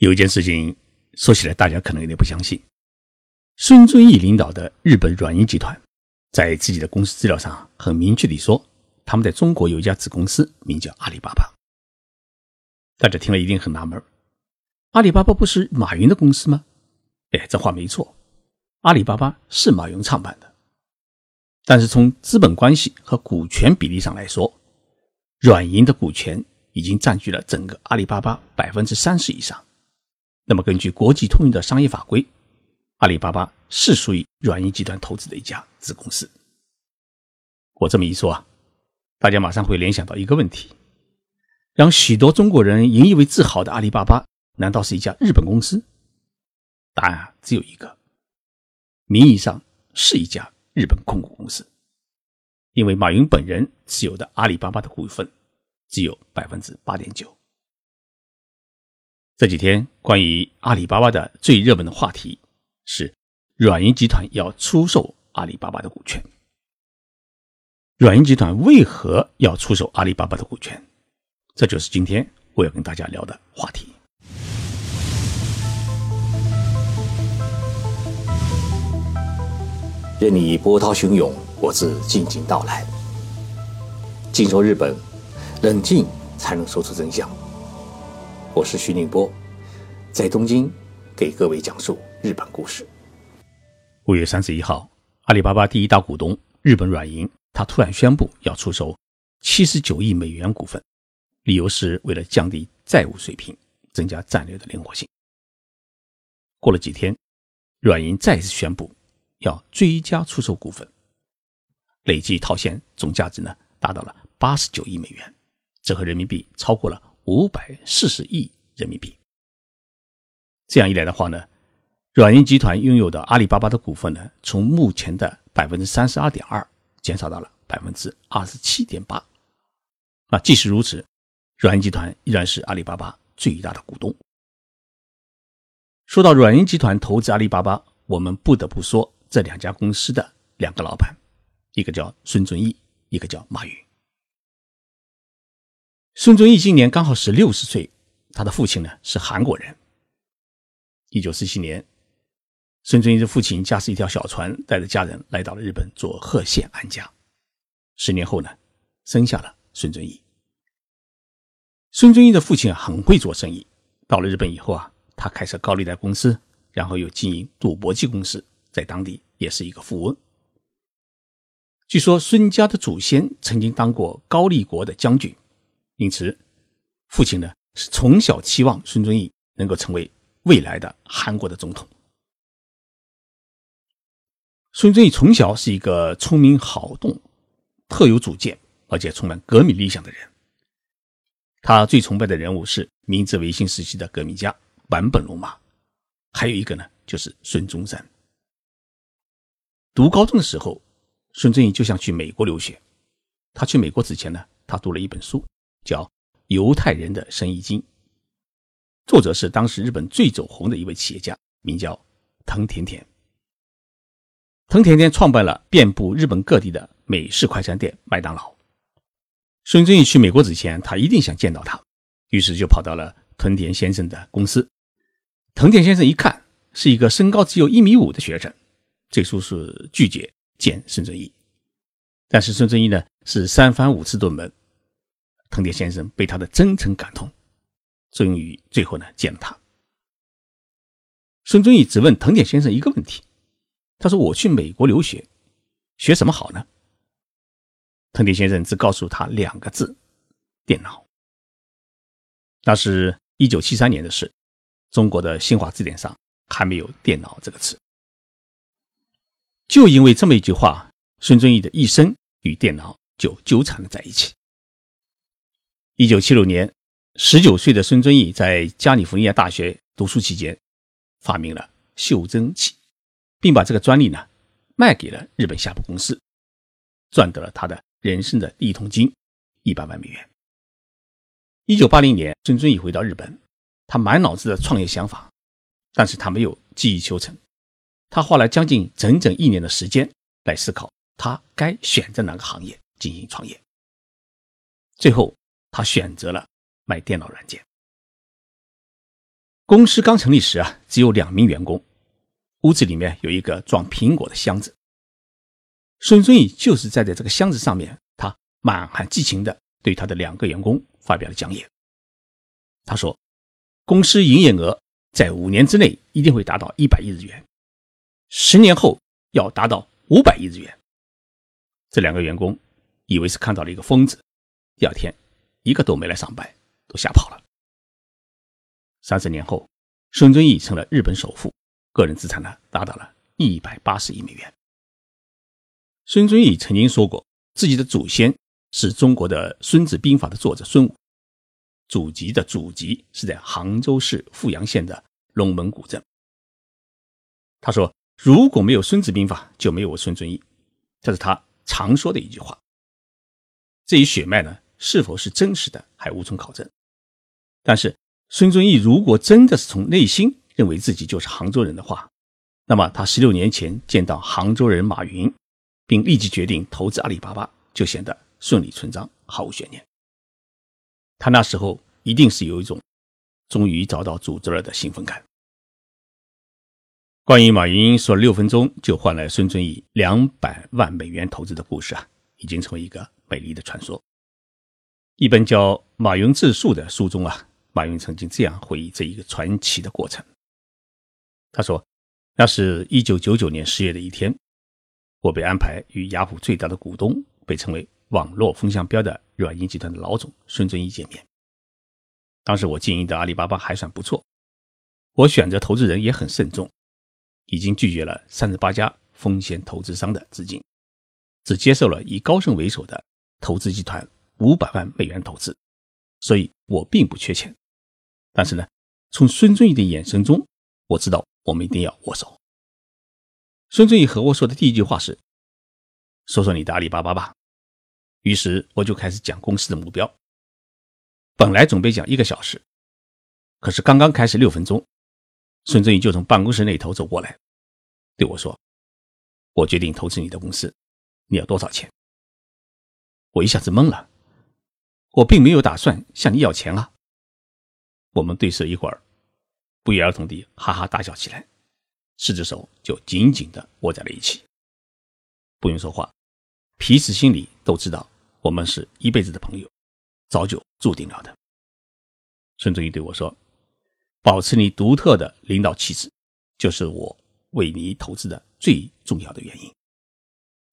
有一件事情说起来，大家可能有点不相信。孙正义领导的日本软银集团，在自己的公司资料上很明确地说，他们在中国有一家子公司，名叫阿里巴巴。大家听了一定很纳闷：阿里巴巴不是马云的公司吗？哎，这话没错，阿里巴巴是马云创办的。但是从资本关系和股权比例上来说，软银的股权已经占据了整个阿里巴巴百分之三十以上。那么，根据国际通用的商业法规，阿里巴巴是属于软银集团投资的一家子公司。我这么一说啊，大家马上会联想到一个问题：让许多中国人引以为自豪的阿里巴巴，难道是一家日本公司？答案啊，只有一个，名义上是一家日本控股公司，因为马云本人持有的阿里巴巴的股份只有百分之八点九。这几天，关于阿里巴巴的最热门的话题是，软银集团要出售阿里巴巴的股权。软银集团为何要出售阿里巴巴的股权？这就是今天我要跟大家聊的话题。任你波涛汹涌，我自静静到来。静说日本，冷静才能说出真相。我是徐宁波，在东京给各位讲述日本故事。五月三十一号，阿里巴巴第一大股东日本软银，他突然宣布要出售七十九亿美元股份，理由是为了降低债务水平，增加战略的灵活性。过了几天，软银再次宣布要追加出售股份，累计套现总价值呢达到了八十九亿美元，折合人民币超过了。五百四十亿人民币。这样一来的话呢，软银集团拥有的阿里巴巴的股份呢，从目前的百分之三十二点二减少到了百分之二十七点八。啊，即使如此，软银集团依然是阿里巴巴最大的股东。说到软银集团投资阿里巴巴，我们不得不说这两家公司的两个老板，一个叫孙正义，一个叫马云。孙正义今年刚好是六十岁，他的父亲呢是韩国人。一九四七年，孙正义的父亲驾驶一条小船，带着家人来到了日本做贺县安家。十年后呢，生下了孙正义。孙正义的父亲很会做生意，到了日本以后啊，他开设高利贷公司，然后又经营赌博机公司，在当地也是一个富翁。据说孙家的祖先曾经当过高丽国的将军。因此，父亲呢是从小期望孙正义能够成为未来的韩国的总统。孙正义从小是一个聪明好动、特有主见，而且充满革命理想的人。他最崇拜的人物是明治维新时期的革命家坂本龙马，还有一个呢就是孙中山。读高中的时候，孙正义就想去美国留学。他去美国之前呢，他读了一本书。叫《犹太人的生意经》，作者是当时日本最走红的一位企业家，名叫藤田田。藤田田创办了遍布日本各地的美式快餐店麦当劳。孙正义去美国之前，他一定想见到他，于是就跑到了藤田先生的公司。藤田先生一看是一个身高只有一米五的学生，最初是拒绝见孙正义。但是孙正义呢，是三番五次登门。藤田先生被他的真诚感动，终于最后呢见了他。孙正义只问藤田先生一个问题，他说：“我去美国留学，学什么好呢？”藤田先生只告诉他两个字：“电脑。”那是一九七三年的事，中国的新华字典上还没有“电脑”这个词。就因为这么一句话，孙正义的一生与电脑就纠缠了在一起。一九七六年，十九岁的孙正义在加利福尼亚大学读书期间，发明了袖珍器，并把这个专利呢卖给了日本夏普公司，赚得了他的人生的第一桶金，一百万美元。一九八零年，孙正义回到日本，他满脑子的创业想法，但是他没有急于求成，他花了将近整整一年的时间来思考他该选择哪个行业进行创业，最后。他选择了卖电脑软件。公司刚成立时啊，只有两名员工，屋子里面有一个装苹果的箱子。孙正义就是站在这个箱子上面，他满含激情的对他的两个员工发表了讲演。他说：“公司营业额在五年之内一定会达到一百亿日元，十年后要达到五百亿日元。”这两个员工以为是看到了一个疯子，第二天一个都没来上班，都吓跑了。三十年后，孙遵义成了日本首富，个人资产呢达到了一百八十亿美元。孙遵义曾经说过，自己的祖先是中国的《孙子兵法》的作者孙武，祖籍的祖籍是在杭州市富阳县的龙门古镇。他说：“如果没有《孙子兵法》，就没有我孙遵义。”这是他常说的一句话。这一血脉呢，是否是真实的，还无从考证。但是，孙遵义如果真的是从内心认为自己就是杭州人的话，那么他十六年前见到杭州人马云，并立即决定投资阿里巴巴，就显得顺理成章，毫无悬念。他那时候一定是有一种终于找到组织了的兴奋感。关于马云说六分钟就换来孙遵义两百万美元投资的故事啊，已经成为一个美丽的传说。一本叫《马云自述》的书中啊。马云曾经这样回忆这一个传奇的过程。他说：“那是一九九九年十月的一天，我被安排与雅虎最大的股东，被称为‘网络风向标’的软银集团的老总孙正义见面。当时我经营的阿里巴巴还算不错，我选择投资人也很慎重，已经拒绝了三十八家风险投资商的资金，只接受了以高盛为首的投资集团五百万美元投资，所以我并不缺钱。”但是呢，从孙正义的眼神中，我知道我们一定要握手。孙正义和我说的第一句话是：“说说你的阿里巴巴吧。”于是我就开始讲公司的目标。本来准备讲一个小时，可是刚刚开始六分钟，孙正义就从办公室那头走过来，对我说：“我决定投资你的公司，你要多少钱？”我一下子懵了，我并没有打算向你要钱啊。我们对视一会儿，不约而同地哈哈大笑起来，四只手就紧紧地握在了一起。不用说话，彼此心里都知道我们是一辈子的朋友，早就注定了的。孙正义对我说：“保持你独特的领导气质，就是我为你投资的最重要的原因。”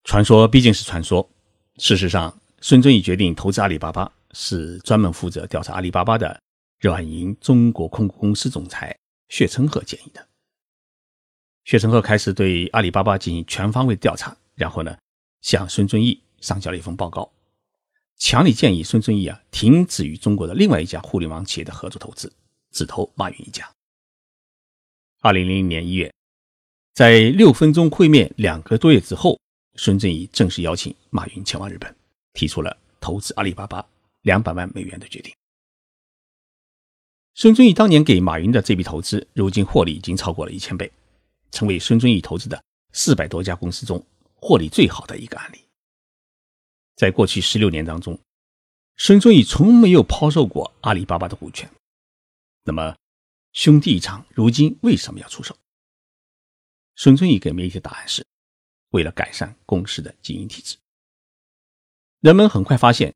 传说毕竟是传说，事实上，孙正义决定投资阿里巴巴，是专门负责调查阿里巴巴的。软银中国控股公司总裁薛成鹤建议的。薛成鹤开始对阿里巴巴进行全方位调查，然后呢，向孙正义上交了一份报告，强烈建议孙正义啊停止与中国的另外一家互联网企业的合作投资，只投马云一家。二零零零年一月，在六分钟会面两个多月之后，孙正义正式邀请马云前往日本，提出了投资阿里巴巴两百万美元的决定。孙正义当年给马云的这笔投资，如今获利已经超过了一千倍，成为孙正义投资的四百多家公司中获利最好的一个案例。在过去十六年当中，孙正义从没有抛售过阿里巴巴的股权。那么，兄弟一场，如今为什么要出手？孙正义给媒体的答案是：为了改善公司的经营体制。人们很快发现，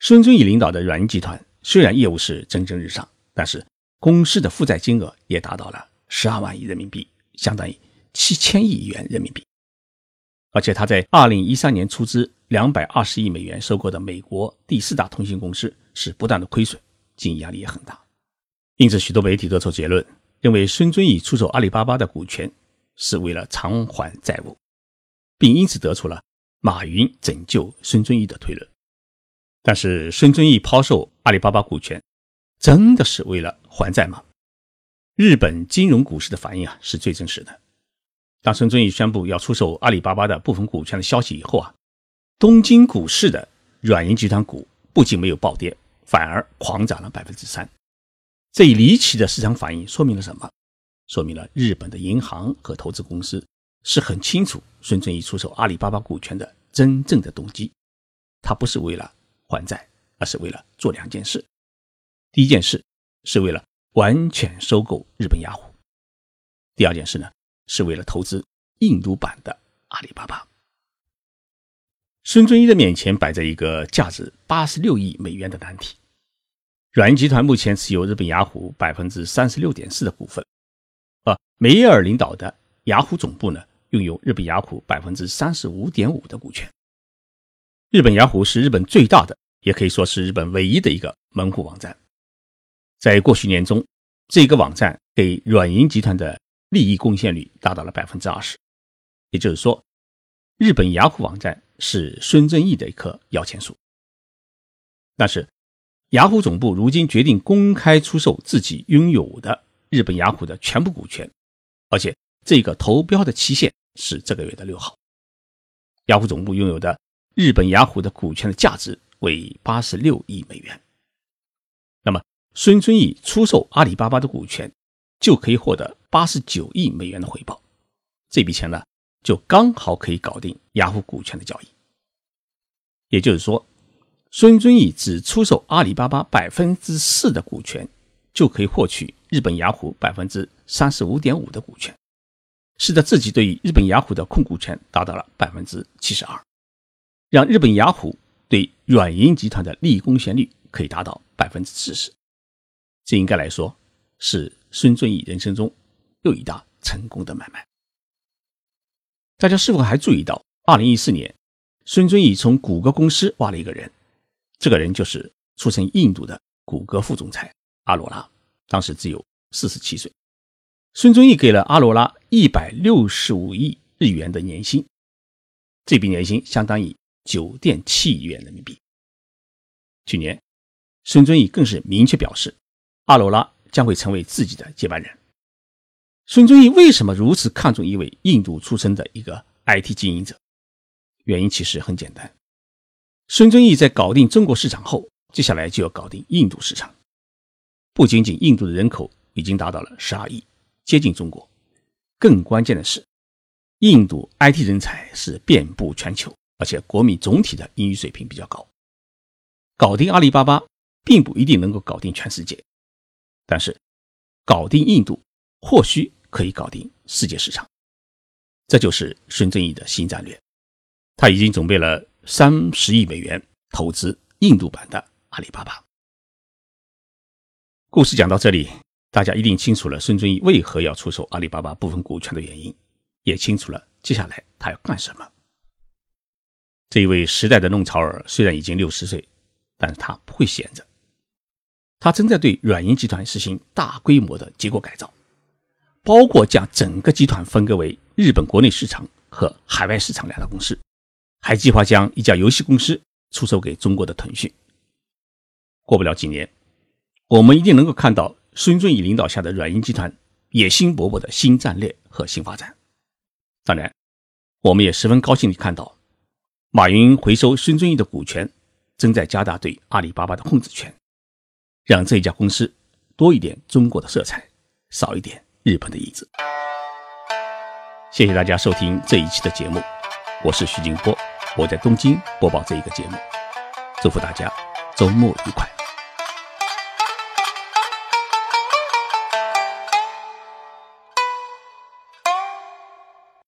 孙正义领导的软银集团虽然业务是蒸蒸日上，但是公司的负债金额也达到了十二万亿人民币，相当于七千亿元人民币。而且他在二零一三年出资两百二十亿美元收购的美国第四大通信公司是不断的亏损，经营压力也很大。因此，许多媒体得出结论，认为孙正义出售阿里巴巴的股权是为了偿还债务，并因此得出了马云拯救孙正义的推论。但是，孙正义抛售阿里巴巴股权。真的是为了还债吗？日本金融股市的反应啊是最真实的。当孙正义宣布要出售阿里巴巴的部分股权的消息以后啊，东京股市的软银集团股不仅没有暴跌，反而狂涨了百分之三。这一离奇的市场反应说明了什么？说明了日本的银行和投资公司是很清楚孙正义出售阿里巴巴股权的真正的动机，他不是为了还债，而是为了做两件事。第一件事是为了完全收购日本雅虎。第二件事呢，是为了投资印度版的阿里巴巴。孙正义的面前摆着一个价值八十六亿美元的难题。软银集团目前持有日本雅虎百分之三十六点四的股份，而梅耶尔领导的雅虎总部呢，拥有日本雅虎百分之三十五点五的股权。日本雅虎是日本最大的，也可以说是日本唯一的一个门户网站。在过去年中，这个网站给软银集团的利益贡献率达到了百分之二十，也就是说，日本雅虎网站是孙正义的一棵摇钱树。但是，雅虎总部如今决定公开出售自己拥有的日本雅虎的全部股权，而且这个投标的期限是这个月的六号。雅虎总部拥有的日本雅虎的股权的价值为八十六亿美元。那么，孙正义出售阿里巴巴的股权。就可以获得八十九亿美元的回报，这笔钱呢，就刚好可以搞定雅虎股权的交易。也就是说，孙正义只出售阿里巴巴百分之四的股权，就可以获取日本雅虎百分之三十五点五的股权，使得自己对于日本雅虎的控股权达到了百分之七十二，让日本雅虎对软银集团的利益贡献率可以达到百分之四十。这应该来说是。孙正义人生中又一大成功的买卖。大家是否还注意到，二零一四年，孙正义从谷歌公司挖了一个人，这个人就是出身印度的谷歌副总裁阿罗拉，当时只有四十七岁。孙正义给了阿罗拉一百六十五亿日元的年薪，这笔年薪相当于九点七亿元人民币。去年，孙正义更是明确表示，阿罗拉。将会成为自己的接班人。孙正义为什么如此看重一位印度出身的一个 IT 经营者？原因其实很简单，孙正义在搞定中国市场后，接下来就要搞定印度市场。不仅仅印度的人口已经达到了十二亿，接近中国，更关键的是，印度 IT 人才是遍布全球，而且国民总体的英语水平比较高。搞定阿里巴巴，并不一定能够搞定全世界。但是，搞定印度或许可以搞定世界市场，这就是孙正义的新战略。他已经准备了三十亿美元投资印度版的阿里巴巴。故事讲到这里，大家一定清楚了孙正义为何要出售阿里巴巴部分股权的原因，也清楚了接下来他要干什么。这一位时代的弄潮儿虽然已经六十岁，但是他不会闲着。他正在对软银集团实行大规模的结构改造，包括将整个集团分割为日本国内市场和海外市场两大公司，还计划将一家游戏公司出售给中国的腾讯。过不了几年，我们一定能够看到孙正义领导下的软银集团野心勃勃的新战略和新发展。当然，我们也十分高兴地看到，马云回收孙正义的股权，正在加大对阿里巴巴的控制权。让这家公司多一点中国的色彩，少一点日本的影子。谢谢大家收听这一期的节目，我是徐静波，我在东京播报这一个节目，祝福大家周末愉快。